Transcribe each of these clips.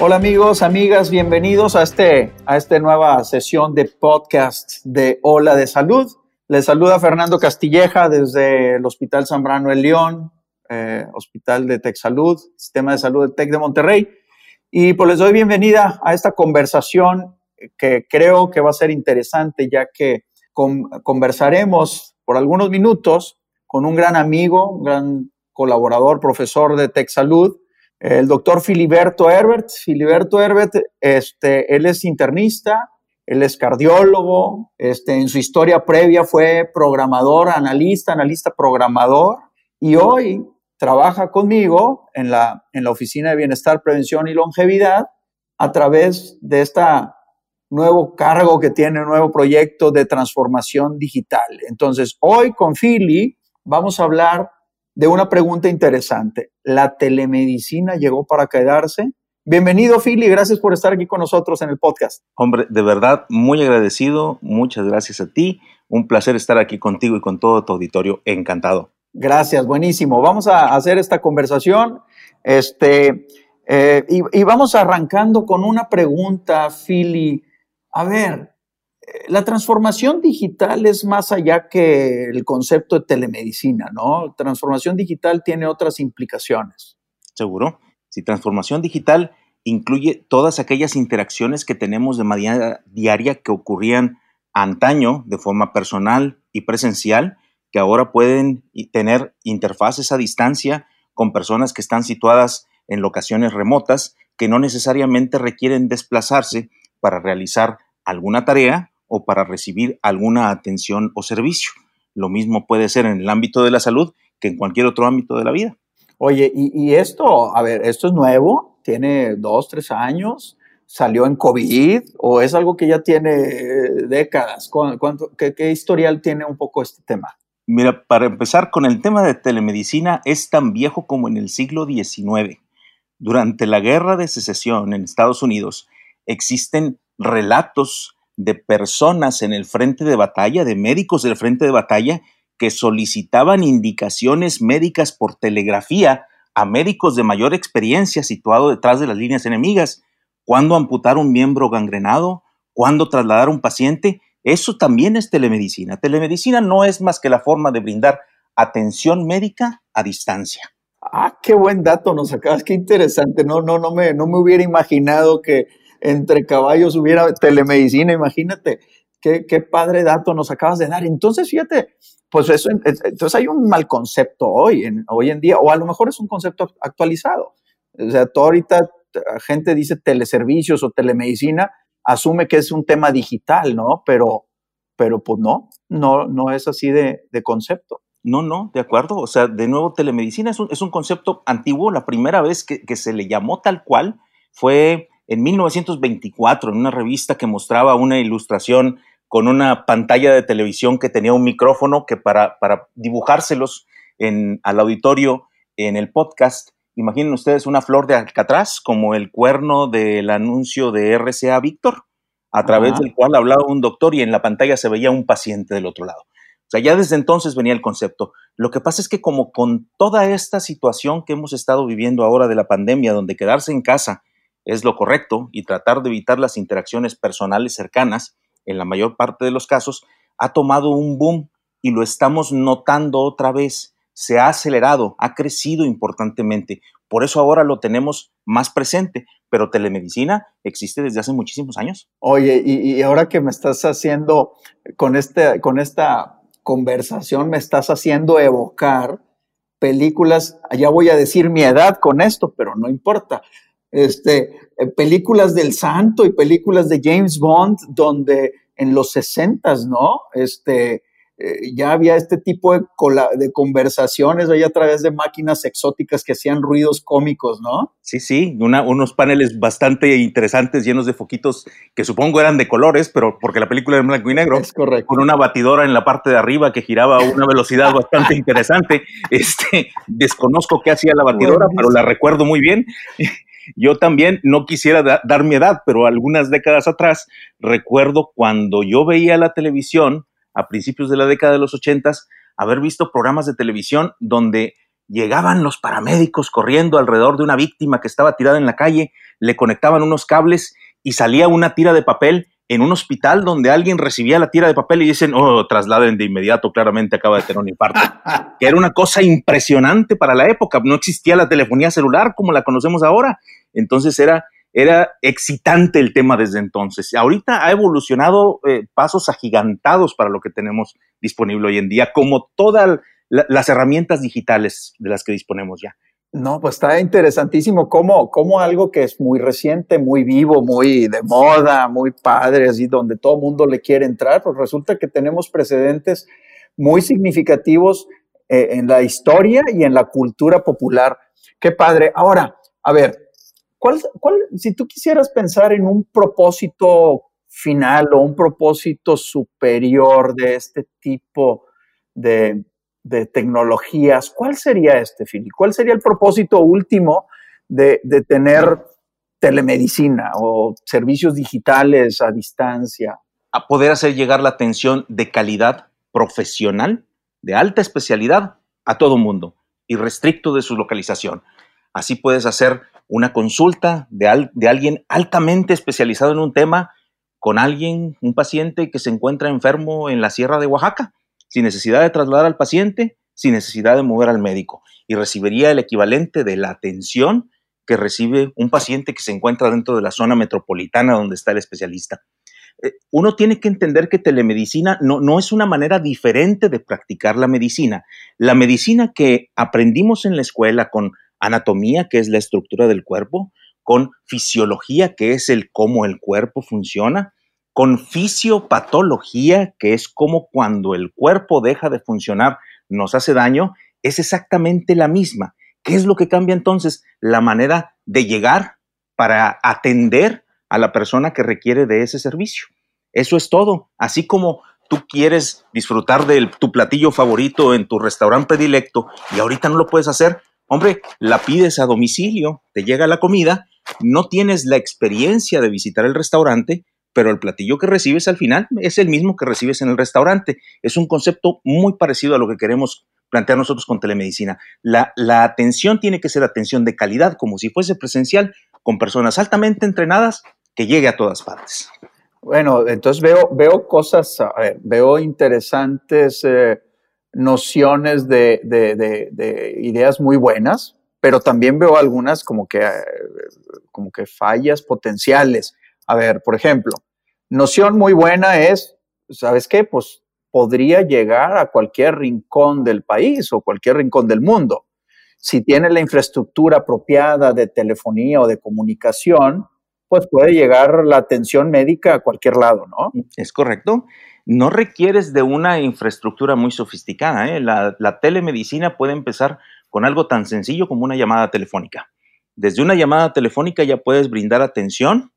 Hola amigos, amigas, bienvenidos a, este, a esta nueva sesión de podcast de Ola de Salud. Les saluda Fernando Castilleja desde el Hospital Zambrano El León, eh, Hospital de Tech Salud, Sistema de Salud de Tech de Monterrey. Y pues les doy bienvenida a esta conversación que creo que va a ser interesante, ya que conversaremos por algunos minutos con un gran amigo, un gran colaborador, profesor de Tech Salud, el doctor Filiberto Herbert. Filiberto Herbert, este, él es internista, él es cardiólogo, este, en su historia previa fue programador, analista, analista programador, y hoy trabaja conmigo en la, en la Oficina de Bienestar, Prevención y Longevidad a través de esta nuevo cargo que tiene, nuevo proyecto de transformación digital. Entonces, hoy con Philly vamos a hablar de una pregunta interesante. ¿La telemedicina llegó para quedarse? Bienvenido, Philly. Gracias por estar aquí con nosotros en el podcast. Hombre, de verdad, muy agradecido. Muchas gracias a ti. Un placer estar aquí contigo y con todo tu auditorio. Encantado. Gracias, buenísimo. Vamos a hacer esta conversación. Este, eh, y, y, vamos arrancando con una pregunta, Philly a ver, la transformación digital es más allá que el concepto de telemedicina, ¿no? Transformación digital tiene otras implicaciones. Seguro. Si transformación digital incluye todas aquellas interacciones que tenemos de manera diaria que ocurrían antaño de forma personal y presencial, que ahora pueden tener interfaces a distancia con personas que están situadas en locaciones remotas, que no necesariamente requieren desplazarse para realizar alguna tarea o para recibir alguna atención o servicio. Lo mismo puede ser en el ámbito de la salud que en cualquier otro ámbito de la vida. Oye, y, esto, a ver, esto es nuevo, tiene dos, tres años, salió en COVID o es algo que ya tiene eh, décadas. qué, ¿Qué historial tiene un poco este tema? Mira, para empezar con el tema de telemedicina, es tan viejo como en el siglo XIX. Durante la guerra de secesión en Estados Unidos, existen relatos de personas en el frente de batalla, de médicos del frente de batalla, que solicitaban indicaciones médicas por telegrafía a médicos de mayor experiencia situados detrás de las líneas enemigas, cuándo amputar un miembro gangrenado, cuándo trasladar un paciente. Eso también es telemedicina. Telemedicina no es más que la forma de brindar atención médica a distancia. Ah, qué buen dato nos acabas, qué interesante. No, no, no me, no me hubiera imaginado que entre caballos hubiera telemedicina, imagínate. Qué, qué padre dato nos acabas de dar. Entonces, fíjate, pues eso, entonces hay un mal concepto hoy en, hoy en día, o a lo mejor es un concepto actualizado. O sea, tú ahorita gente dice teleservicios o telemedicina, asume que es un tema digital, ¿no? Pero, pero pues no, no, no es así de, de concepto. No, no, de acuerdo. O sea, de nuevo, telemedicina es un, es un concepto antiguo. La primera vez que, que, se le llamó tal cual fue en 1924 en una revista que mostraba una ilustración con una pantalla de televisión que tenía un micrófono que para, para dibujárselos en, al auditorio en el podcast, imaginen ustedes una flor de alcatraz como el cuerno del anuncio de RCA Víctor, a través del cual hablaba un doctor y en la pantalla se veía un paciente del otro lado. O sea, ya desde entonces venía el concepto. Lo que pasa es que como con toda esta situación que hemos estado viviendo ahora de la pandemia, donde quedarse en casa es lo correcto y tratar de evitar las interacciones personales cercanas, en la mayor parte de los casos, ha tomado un boom y lo estamos notando otra vez. Se ha acelerado, ha crecido importantemente. Por eso ahora lo tenemos más presente, pero telemedicina existe desde hace muchísimos años. Oye, y, ahora que me estás haciendo con, este, con esta conversación, me estás haciendo evocar películas, ya voy a decir mi edad con esto, pero no importa este, eh, películas del santo y películas de James Bond, donde en los 60, ¿no? Este, eh, ya había este tipo de, de conversaciones ahí a través de máquinas exóticas que hacían ruidos cómicos, ¿no? Sí, sí, unos paneles bastante interesantes llenos de foquitos que supongo eran de colores, pero porque la película era en blanco y negro. Es correcto. Con una batidora en la parte de arriba que giraba a una velocidad bastante interesante. Este, desconozco qué hacía la batidora, pero la recuerdo muy bien. Yo también no quisiera dar mi edad, pero algunas décadas atrás recuerdo cuando yo veía la televisión a principios de la década de los ochentas, haber visto programas de televisión donde llegaban los paramédicos corriendo alrededor de una víctima que estaba tirada en la calle, le conectaban unos cables y salía una tira de papel en un hospital donde alguien recibía la tira de papel y dicen, oh, trasladen de inmediato, claramente acaba de tener un infarto. que era una cosa impresionante para la época. No existía la telefonía celular como la conocemos ahora. Entonces era era excitante el tema desde entonces. Ahorita ha evolucionado eh, pasos agigantados para lo que tenemos disponible hoy en día, como todas las herramientas digitales de las que disponemos ya. No, pues está interesantísimo cómo, cómo algo que es muy reciente, muy vivo, muy de moda, muy padre, así donde todo el mundo le quiere entrar, pues resulta que tenemos precedentes muy significativos eh, en la historia y en la cultura popular. Qué padre. Ahora, a ver, ¿Cuál, si tú quisieras pensar en un propósito final o un propósito superior de este tipo de, tecnologías, ¿cuál sería este, Fili? ¿Cuál sería el propósito último de, de tener telemedicina o servicios digitales a distancia? A poder hacer llegar la atención de calidad profesional, de alta especialidad, a todo mundo y restricto de su localización. Así puedes hacer una consulta de, alguien altamente especializado en un tema con alguien, un paciente que se encuentra enfermo en la sierra de Oaxaca, sin necesidad de trasladar al paciente, sin necesidad de mover al médico, y recibiría el equivalente de la atención que recibe un paciente que se encuentra dentro de la zona metropolitana donde está el especialista. Eh, uno tiene que entender que telemedicina no, no es una manera diferente de practicar la medicina. La medicina que aprendimos en la escuela con anatomía, que es la estructura del cuerpo, con fisiología, que es el cómo el cuerpo funciona, con fisiopatología, que es como cuando el cuerpo deja de funcionar nos hace daño, es exactamente la misma. ¿Qué es lo que cambia entonces? La manera de llegar para atender a la persona que requiere de ese servicio. Eso es todo. Así como tú quieres disfrutar de tu platillo favorito en tu restaurante predilecto y ahorita no lo puedes hacer, Hombre, la pides a domicilio, te llega la comida, no tienes la experiencia de visitar el restaurante, pero el platillo que recibes al final es el mismo que recibes en el restaurante. Es un concepto muy parecido a lo que queremos plantear nosotros con telemedicina. La, atención tiene que ser atención de calidad, como si fuese presencial, con personas altamente entrenadas que llegue a todas partes. Bueno, entonces veo, veo cosas, veo interesantes eh, nociones de, ideas muy buenas, pero también veo algunas como que, eh, como que fallas potenciales. A ver, por ejemplo, noción muy buena es, ¿sabes qué? Pues podría llegar a cualquier rincón del país o cualquier rincón del mundo. Si tiene la infraestructura apropiada de telefonía o de comunicación, pues puede llegar la atención médica a cualquier lado, ¿no? Es correcto no requieres de una infraestructura muy sofisticada. ¿eh? La, telemedicina puede empezar con algo tan sencillo como una llamada telefónica. Desde una llamada telefónica ya puedes brindar atención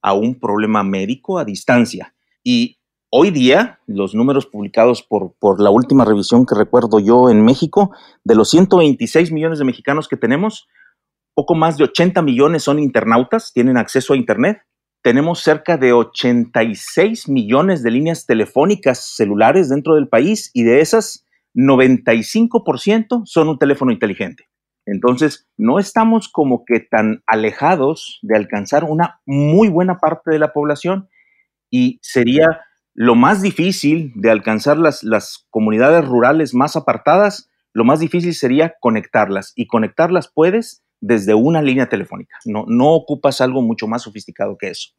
a un problema médico a distancia. Y hoy día, los números publicados por, por la última revisión que recuerdo yo en México, de los 126 millones de mexicanos que tenemos, poco más de 80 millones son internautas, tienen acceso a Internet tenemos cerca de 86 millones de líneas telefónicas celulares dentro del país y de esas 95% son un teléfono inteligente. Entonces, no estamos como que tan alejados de alcanzar una muy buena parte de la población y sería lo más difícil de alcanzar las, las comunidades rurales más apartadas, lo más difícil sería conectarlas y conectarlas puedes desde una línea telefónica. No, no ocupas algo mucho más sofisticado que eso.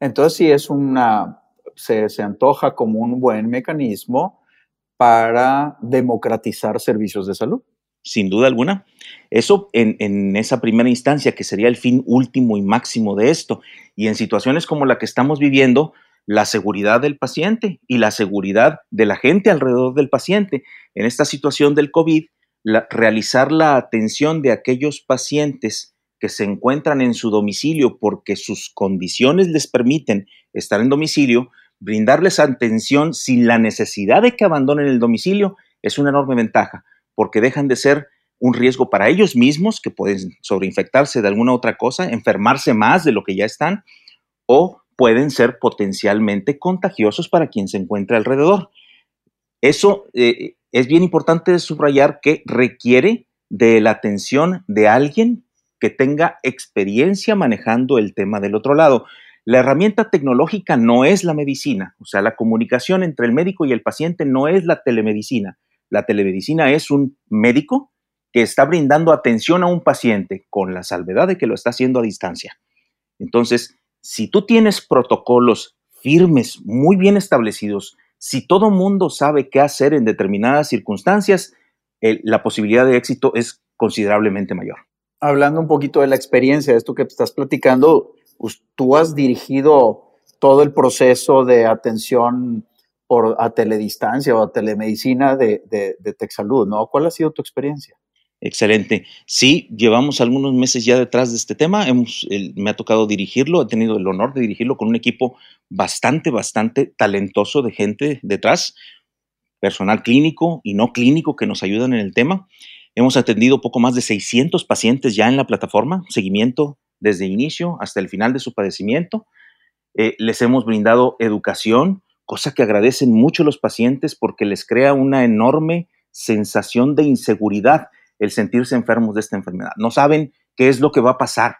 Entonces sí es una, se, antoja como un buen mecanismo para democratizar servicios de salud. Sin duda alguna. Eso en, en, esa primera instancia, que sería el fin último y máximo de esto. Y en situaciones como la que estamos viviendo, la seguridad del paciente y la seguridad de la gente alrededor del paciente. En esta situación del COVID, realizar la atención de aquellos pacientes que se encuentran en su domicilio porque sus condiciones les permiten estar en domicilio, brindarles atención sin la necesidad de que abandonen el domicilio es una enorme ventaja, porque dejan de ser un riesgo para ellos mismos, que pueden sobreinfectarse de alguna otra cosa, enfermarse más de lo que ya están, o pueden ser potencialmente contagiosos para quien se encuentra alrededor. Eso eh, es bien importante subrayar que requiere de la atención de alguien que tenga experiencia manejando el tema del otro lado. La herramienta tecnológica no es la medicina, o sea, la comunicación entre el médico y el paciente no es la telemedicina. La telemedicina es un médico que está brindando atención a un paciente con la salvedad de que lo está haciendo a distancia. Entonces, si tú tienes protocolos firmes, muy bien establecidos, si todo mundo sabe qué hacer en determinadas circunstancias, la posibilidad de éxito es considerablemente mayor. Hablando un poquito de la experiencia, de esto que estás platicando, tú has dirigido todo el proceso de atención por, a teledistancia o a telemedicina de, de, de Texalud, ¿no? ¿Cuál ha sido tu experiencia? Excelente. Sí, llevamos algunos meses ya detrás de este tema. Hemos, me ha tocado dirigirlo, he tenido el honor de dirigirlo con un equipo bastante, bastante talentoso de gente detrás, personal clínico y no clínico que nos ayudan en el tema. Hemos atendido poco más de 600 pacientes ya en la plataforma, seguimiento desde inicio hasta el final de su padecimiento. Eh, les hemos brindado educación, cosa que agradecen mucho los pacientes porque les crea una enorme sensación de inseguridad el sentirse enfermos de esta enfermedad. No saben qué es lo que va a pasar.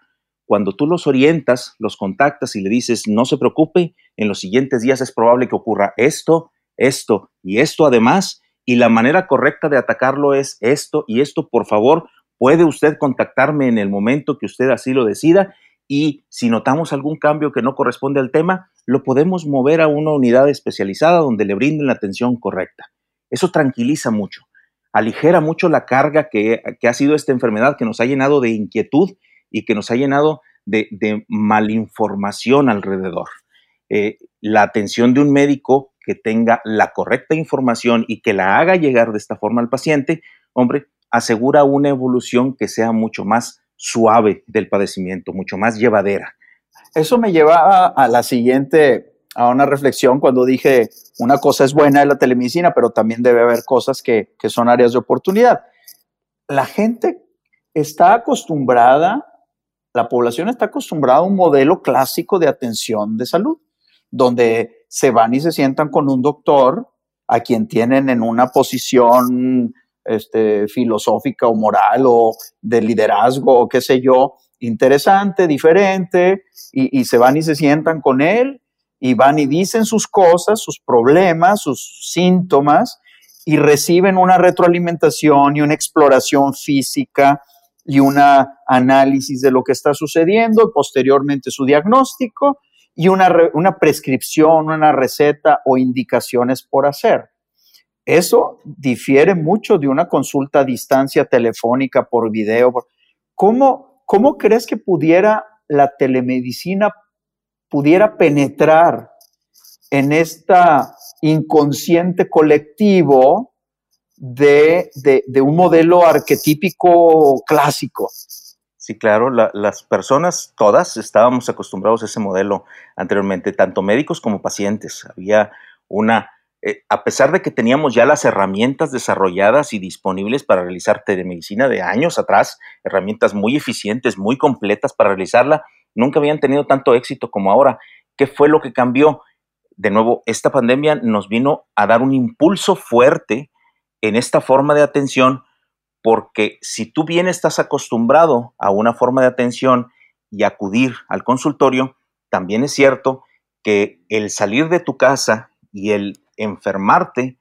Cuando tú los orientas, los contactas y le dices, no se preocupe, en los siguientes días es probable que ocurra esto, esto y esto además, y la manera correcta de atacarlo es esto y esto, por favor, puede usted contactarme en el momento que usted así lo decida y si notamos algún cambio que no corresponde al tema, lo podemos mover a una unidad especializada donde le brinden la atención correcta. Eso tranquiliza mucho aligera mucho la carga que, ha sido esta enfermedad, que nos ha llenado de inquietud y que nos ha llenado de, malinformación alrededor. Eh, la atención de un médico que tenga la correcta información y que la haga llegar de esta forma al paciente, hombre, asegura una evolución que sea mucho más suave del padecimiento, mucho más llevadera. Eso me lleva a la siguiente a una reflexión cuando dije una cosa es buena de la telemedicina, pero también debe haber cosas que, que son áreas de oportunidad. La gente está acostumbrada, la población está acostumbrada a un modelo clásico de atención de salud, donde se van y se sientan con un doctor a quien tienen en una posición este, filosófica o moral o de liderazgo o qué sé yo, interesante, diferente, y, y se van y se sientan con él y van y dicen sus cosas, sus problemas, sus síntomas y reciben una retroalimentación y una exploración física y un análisis de lo que está sucediendo, posteriormente su diagnóstico y una, una prescripción, una receta o indicaciones por hacer. Eso difiere mucho de una consulta a distancia telefónica por video. ¿Cómo, cómo crees que pudiera la telemedicina pudiera penetrar en esta inconsciente colectivo de, un modelo arquetípico clásico. Sí, claro, las personas, todas, estábamos acostumbrados a ese modelo anteriormente, tanto médicos como pacientes. Había una, eh, a pesar de que teníamos ya las herramientas desarrolladas y disponibles para realizar telemedicina de años atrás, herramientas muy eficientes, muy completas para realizarla, nunca habían tenido tanto éxito como ahora. ¿Qué fue lo que cambió? De nuevo, esta pandemia nos vino a dar un impulso fuerte en esta forma de atención, porque si tú bien estás acostumbrado a una forma de atención y acudir al consultorio, también es cierto que el salir de tu casa y el enfermarte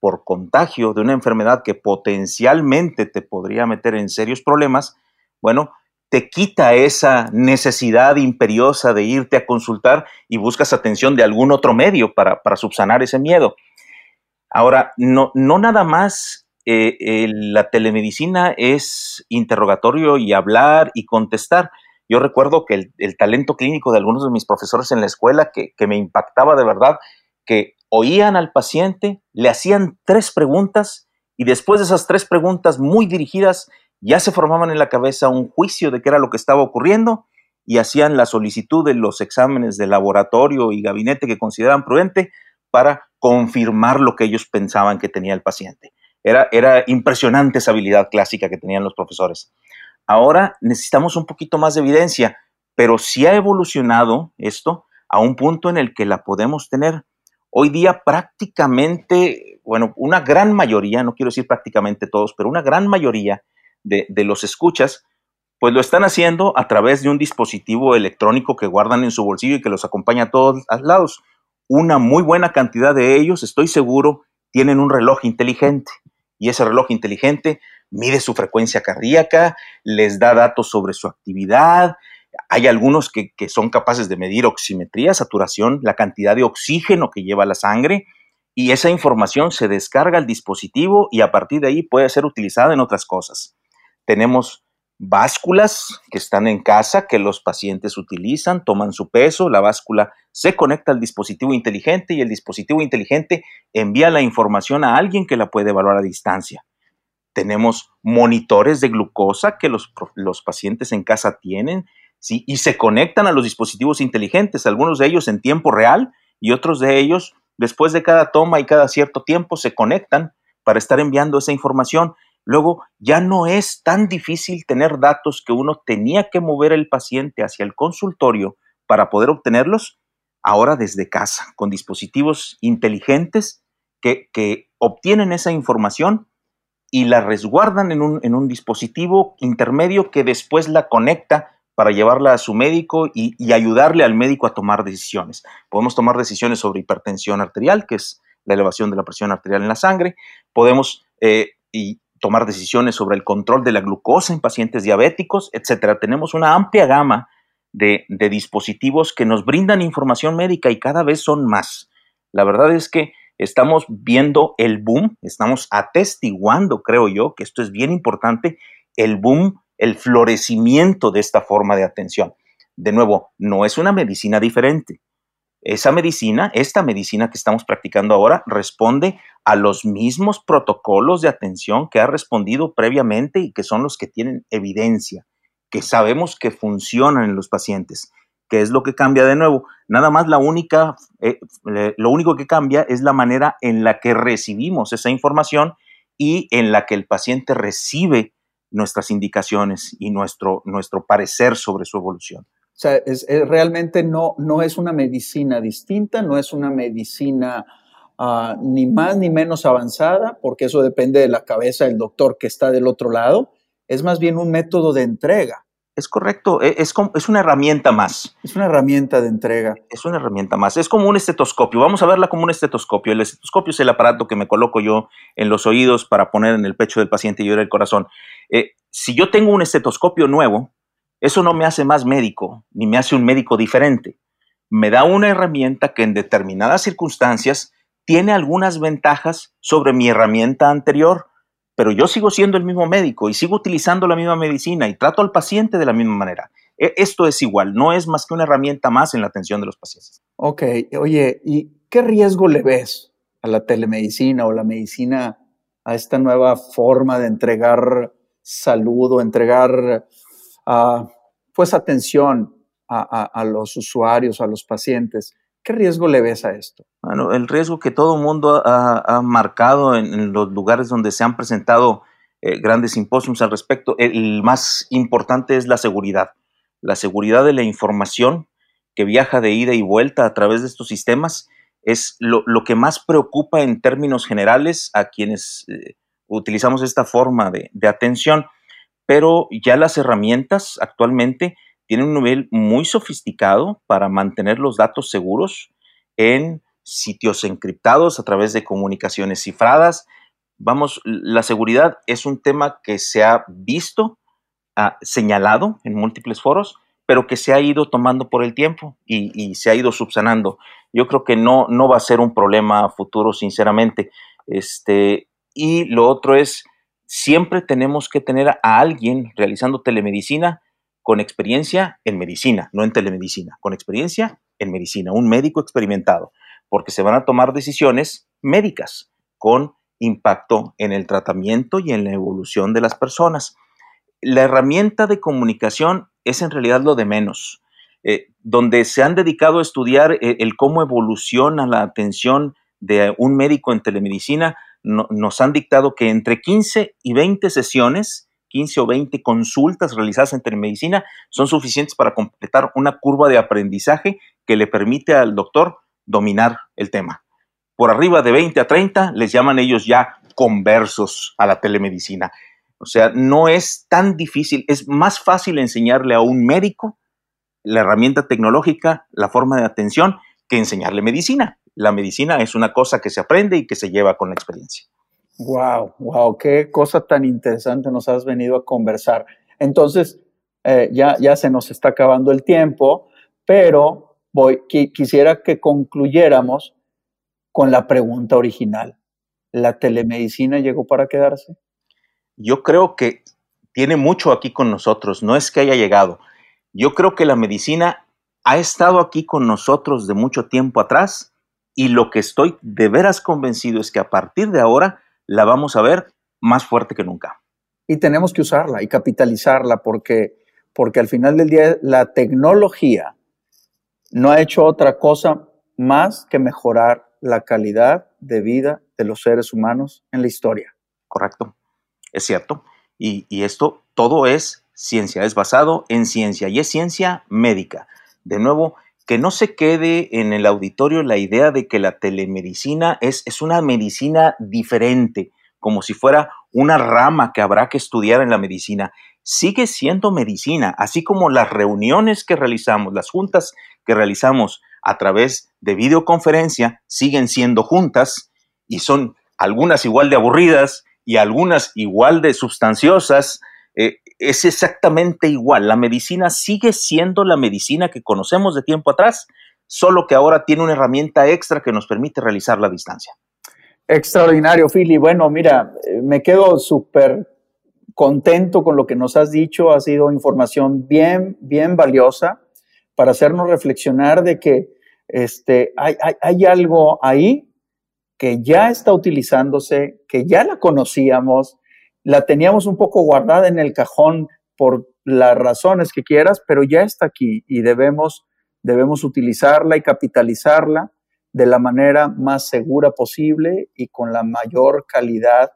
por contagio de una enfermedad que potencialmente te podría meter en serios problemas, bueno, te quita esa necesidad imperiosa de irte a consultar y buscas atención de algún otro medio para, subsanar ese miedo. Ahora, no, no nada más eh, la telemedicina es interrogatorio y hablar y contestar. Yo recuerdo que el, talento clínico de algunos de mis profesores en la escuela, que, que me impactaba de verdad, que oían al paciente, le hacían tres preguntas y después de esas tres preguntas muy dirigidas, ya se formaban en la cabeza un juicio de qué era lo que estaba ocurriendo y hacían la solicitud de los exámenes de laboratorio y gabinete que consideraban prudente para confirmar lo que ellos pensaban que tenía el paciente. Era, era impresionante esa habilidad clásica que tenían los profesores. Ahora necesitamos un poquito más de evidencia, pero sí ha evolucionado esto a un punto en el que la podemos tener. Hoy día prácticamente, bueno, una gran mayoría, no quiero decir prácticamente todos, pero una gran mayoría de, los escuchas pues lo están haciendo a través de un dispositivo electrónico que guardan en su bolsillo y que los acompaña a todos lados. Una muy buena cantidad de ellos, estoy seguro, tienen un reloj inteligente y ese reloj inteligente mide su frecuencia cardíaca, les da datos sobre su actividad. Hay algunos que, que son capaces de medir oximetría, saturación, la cantidad de oxígeno que lleva la sangre y esa información se descarga al dispositivo y a partir de ahí puede ser utilizada en otras cosas. Tenemos básculas que están en casa, que los pacientes utilizan, toman su peso, la báscula se conecta al dispositivo inteligente y el dispositivo inteligente envía la información a alguien que la puede evaluar a distancia. Tenemos monitores de glucosa que los, los pacientes en casa tienen y se conectan a los dispositivos inteligentes, algunos de ellos en tiempo real y otros de ellos después de cada toma y cada cierto tiempo se conectan para estar enviando esa información Luego, ya no es tan difícil tener datos que uno tenía que mover el paciente hacia el consultorio para poder obtenerlos, ahora desde casa, con dispositivos inteligentes que, obtienen esa información y la resguardan en un, dispositivo intermedio que después la conecta para llevarla a su médico y, ayudarle al médico a tomar decisiones. Podemos tomar decisiones sobre hipertensión arterial, que es la elevación de la presión arterial en la sangre. Podemos eh, y tomar decisiones sobre el control de la glucosa en pacientes diabéticos, etcétera. Tenemos una amplia gama de, dispositivos que nos brindan información médica y cada vez son más. La verdad es que estamos viendo el boom, estamos atestiguando, creo yo, que esto es bien importante, el boom, el florecimiento de esta forma de atención. De nuevo, no es una medicina diferente. Esa medicina, esta medicina que estamos practicando ahora, responde a los mismos protocolos de atención que ha respondido previamente y que son los que tienen evidencia, que sabemos que funcionan en los pacientes. ¿Qué es lo que cambia de nuevo? Nada más la única, eh, lo único que cambia es la manera en la que recibimos esa información y en la que el paciente recibe nuestras indicaciones y nuestro, nuestro parecer sobre su evolución. O sea, es, realmente no, no es una medicina distinta, no es una medicina ah, ni más ni menos avanzada, porque eso depende de la cabeza del doctor que está del otro lado. Es más bien un método de entrega. Es correcto, e, es, es, una herramienta más. Es una herramienta de entrega. Es una herramienta más. Es como un estetoscopio. Vamos a verla como un estetoscopio. El estetoscopio es el aparato que me coloco yo en los oídos para poner en el pecho del paciente y oír el corazón. Eh, si yo tengo un estetoscopio nuevo, eso no me hace más médico, ni me hace un médico diferente. Me da una herramienta que en determinadas circunstancias tiene algunas ventajas sobre mi herramienta anterior, pero yo sigo siendo el mismo médico y sigo utilizando la misma medicina y trato al paciente de la misma manera. E, esto es igual, no es más que una herramienta más en la atención de los pacientes. Ok, oye, ¿y qué riesgo le ves a la telemedicina o la medicina, a esta nueva forma de entregar salud o entregar pues atención a, los usuarios, a los pacientes. ¿Qué riesgo le ves a esto? Bueno, el riesgo que todo mundo ha, marcado en, los lugares donde se han presentado eh, grandes simposios al respecto, el más importante es la seguridad. La seguridad de la información que viaja de ida y vuelta a través de estos sistemas es lo, que más preocupa en términos generales a quienes eh, utilizamos esta forma de, de atención pero ya las herramientas actualmente tienen un nivel muy sofisticado para mantener los datos seguros en sitios encriptados a través de comunicaciones cifradas. Vamos, la seguridad es un tema que se ha visto, ah, señalado en múltiples foros, pero que se ha ido tomando por el tiempo y, se ha ido subsanando. Yo creo que no, no va a ser un problema futuro, sinceramente. Este, y lo otro es siempre tenemos que tener a alguien realizando telemedicina con experiencia en medicina, no en telemedicina, con experiencia en medicina, un médico experimentado, porque se van a tomar decisiones médicas con impacto en el tratamiento y en la evolución de las personas. La herramienta de comunicación es en realidad lo de menos. Eh, donde se han dedicado a estudiar eh, el, cómo evoluciona la atención de un médico en telemedicina, nos han dictado que entre 15 y 20 sesiones, 15 o 20 consultas realizadas en telemedicina son suficientes para completar una curva de aprendizaje que le permite al doctor dominar el tema. Por arriba de 20 a 30 les llaman ellos ya conversos a la telemedicina. O sea, no es tan difícil, es más fácil enseñarle a un médico la herramienta tecnológica, la forma de atención, que enseñarle medicina. La medicina es una cosa que se aprende y que se lleva con la experiencia. Wow, wow, qué cosa tan interesante nos has venido a conversar. Entonces, eh, ya, ya se nos está acabando el tiempo, pero voy, quisiera que concluyéramos con la pregunta original. ¿La telemedicina llegó para quedarse? Yo creo que tiene mucho aquí con nosotros, no es que haya llegado. Yo creo que la medicina ha estado aquí con nosotros de mucho tiempo atrás y lo que estoy de veras convencido es que a partir de ahora la vamos a ver más fuerte que nunca. Y tenemos que usarla y capitalizarla porque, porque al final del día la tecnología no ha hecho otra cosa más que mejorar la calidad de vida de los seres humanos en la historia. Correcto, es cierto. Y, y esto todo es ciencia, es basado en ciencia y es ciencia médica. De nuevo, que no se quede en el auditorio la idea de que la telemedicina es, es una medicina diferente, como si fuera una rama que habrá que estudiar en la medicina. Sigue siendo medicina, así como las reuniones que realizamos, las juntas que realizamos a través de videoconferencia siguen siendo juntas y son algunas igual de aburridas y algunas igual de sustanciosas. Eh, es exactamente igual. La medicina sigue siendo la medicina que conocemos de tiempo atrás, solo que ahora tiene una herramienta extra que nos permite realizar la distancia. Extraordinario, Philly. Bueno, mira, eh, me quedo súper contento con lo que nos has dicho. Ha sido información bien, bien valiosa para hacernos reflexionar de que este, hay, hay algo ahí que ya está utilizándose, que ya la conocíamos, la teníamos un poco guardada en el cajón por las razones que quieras, pero ya está aquí y debemos, debemos utilizarla y capitalizarla de la manera más segura posible y con la mayor calidad.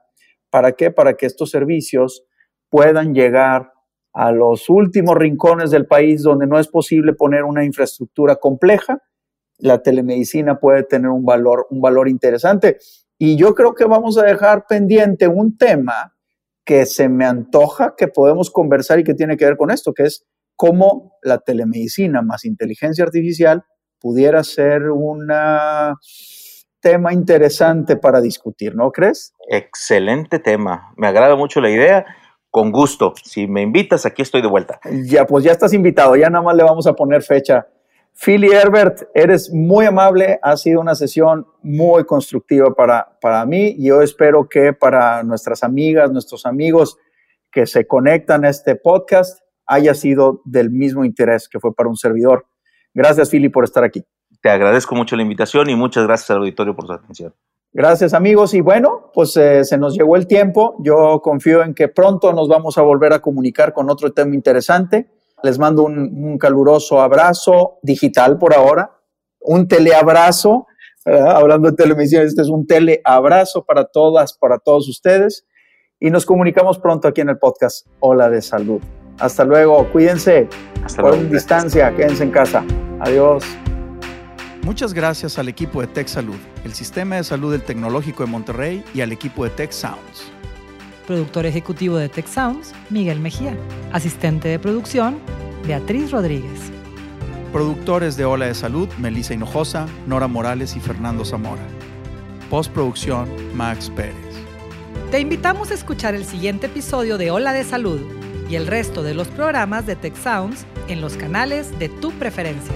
¿Para qué? Para que estos servicios puedan llegar a los últimos rincones del país donde no es posible poner una infraestructura compleja. La telemedicina puede tener un valor, un valor interesante. Y yo creo que vamos a dejar pendiente un tema que se me antoja que podemos conversar y que tiene que ver con esto, que es cómo la telemedicina más inteligencia artificial pudiera ser un tema interesante para discutir, ¿no crees? Excelente tema. Me agrada mucho la idea. Con gusto. Si me invitas, aquí estoy de vuelta. Ya, pues ya estás invitado. Ya nada más le vamos a poner fecha Philly Herbert, eres muy amable, ha sido una sesión muy constructiva para, para mí yo espero que para nuestras amigas, nuestros amigos que se conectan a este podcast haya sido del mismo interés que fue para un servidor. Gracias, Philly, por estar aquí. Te agradezco mucho la invitación y muchas gracias al auditorio por su atención. Gracias amigos y bueno, pues eh, se nos llegó el tiempo. Yo confío en que pronto nos vamos a volver a comunicar con otro tema interesante. Les mando un, caluroso abrazo digital por ahora, un teleabrazo, hablando de televisión, este es un teleabrazo para todas, para todos ustedes. Y nos comunicamos pronto aquí en el podcast Hola de Salud. Hasta luego, cuídense, Hasta luego. distancia, quédense en casa. Adiós. Muchas gracias al equipo de Tech Salud, el sistema de salud del Tecnológico de Monterrey y al equipo de Tech Sounds productor ejecutivo de Tech Sounds, Miguel Mejía, asistente de producción, Beatriz Rodríguez. Productores de Ola de Salud, Melissa Hinojosa, Nora Morales y Fernando Zamora. Postproducción, Max Pérez. Te invitamos a escuchar el siguiente episodio de Ola de Salud y el resto de los programas de Tech Sounds en los canales de tu preferencia.